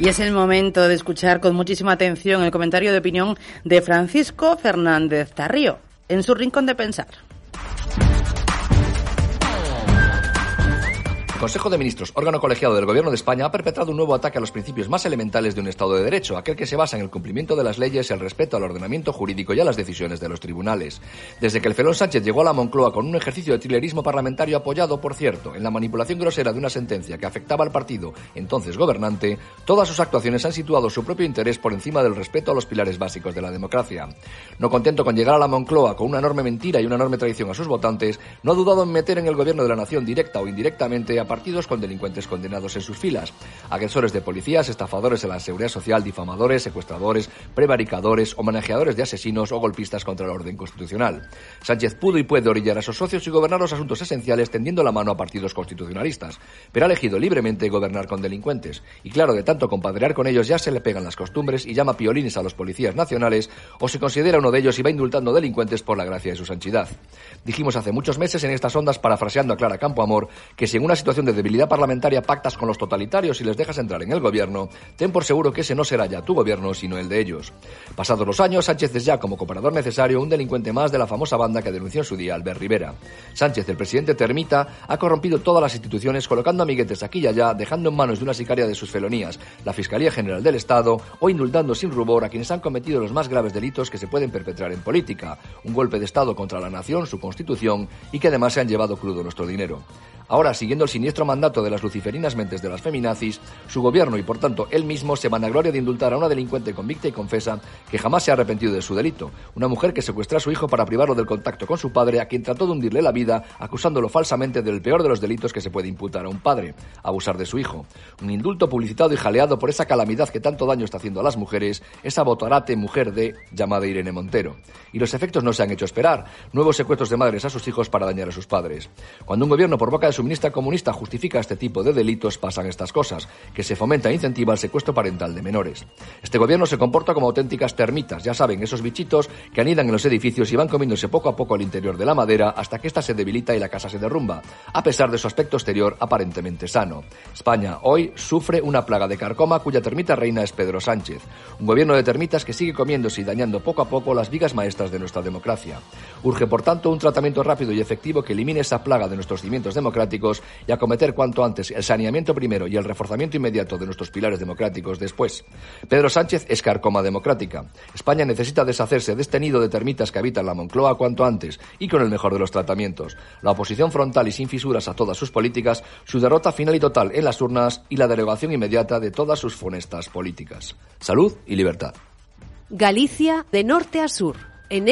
Y es el momento de escuchar con muchísima atención el comentario de opinión de Francisco Fernández Tarrío en su rincón de pensar. El Consejo de Ministros, órgano colegiado del Gobierno de España, ha perpetrado un nuevo ataque a los principios más elementales de un Estado de Derecho, aquel que se basa en el cumplimiento de las leyes, el respeto al ordenamiento jurídico y a las decisiones de los tribunales. Desde que el felón Sánchez llegó a la Moncloa con un ejercicio de trilerismo parlamentario apoyado, por cierto, en la manipulación grosera de una sentencia que afectaba al partido entonces gobernante, todas sus actuaciones han situado su propio interés por encima del respeto a los pilares básicos de la democracia. No contento con llegar a la Moncloa con una enorme mentira y una enorme traición a sus votantes, no ha dudado en meter en el gobierno de la nación directa o indirectamente a partidos con delincuentes condenados en sus filas, agresores de policías, estafadores de la seguridad social, difamadores, secuestradores, prevaricadores o manejeadores de asesinos o golpistas contra el orden constitucional. Sánchez pudo y puede orillar a sus socios y gobernar los asuntos esenciales tendiendo la mano a partidos constitucionalistas, pero ha elegido libremente gobernar con delincuentes. Y claro, de tanto compadrear con ellos ya se le pegan las costumbres y llama piolines a los policías nacionales o se considera uno de ellos y va indultando delincuentes por la gracia de su sanchidad. Dijimos hace muchos meses en estas ondas, parafraseando a Clara Campoamor, que si en una situación de debilidad parlamentaria pactas con los totalitarios y les dejas entrar en el gobierno, ten por seguro que ese no será ya tu gobierno, sino el de ellos. Pasados los años, Sánchez es ya como cooperador necesario un delincuente más de la famosa banda que denunció en su día Albert Rivera. Sánchez, el presidente Termita, ha corrompido todas las instituciones colocando amiguetes aquí y allá, dejando en manos de una sicaria de sus felonías, la Fiscalía General del Estado, o indultando sin rubor a quienes han cometido los más graves delitos que se pueden perpetrar en política, un golpe de Estado contra la nación, su constitución, y que además se han llevado crudo nuestro dinero. Ahora, siguiendo el siniestro mandato de las luciferinas mentes de las feminazis, su gobierno y por tanto él mismo se vanagloria de indultar a una delincuente convicta y confesa que jamás se ha arrepentido de su delito, una mujer que secuestra a su hijo para privarlo del contacto con su padre, a quien trató de hundirle la vida, acusándolo falsamente del peor de los delitos que se puede imputar a un padre, abusar de su hijo. Un indulto publicitado y jaleado por esa calamidad que tanto daño está haciendo a las mujeres, esa botarate mujer de llamada Irene Montero. Y los efectos no se han hecho esperar, nuevos secuestros de madres a sus hijos para dañar a sus padres. Cuando un gobierno por boca de su ministra comunista justifica este tipo de delitos, pasan estas cosas, que se fomenta e incentiva el secuestro parental de menores. Este gobierno se comporta como auténticas termitas, ya saben, esos bichitos que anidan en los edificios y van comiéndose poco a poco al interior de la madera hasta que ésta se debilita y la casa se derrumba, a pesar de su aspecto exterior aparentemente sano. España hoy sufre una plaga de carcoma cuya termita reina es Pedro Sánchez, un gobierno de termitas que sigue comiéndose y dañando poco a poco las vigas maestras de nuestra democracia. Urge, por tanto, un tratamiento rápido y efectivo que elimine esa plaga de nuestros cimientos democráticos y acometer cuanto antes el saneamiento primero y el reforzamiento inmediato de nuestros pilares democráticos después. Pedro Sánchez es carcoma democrática. España necesita deshacerse de este nido de termitas que habitan la Moncloa cuanto antes y con el mejor de los tratamientos. La oposición frontal y sin fisuras a todas sus políticas, su derrota final y total en las urnas y la derogación inmediata de todas sus funestas políticas. Salud y libertad. Galicia de norte a sur, en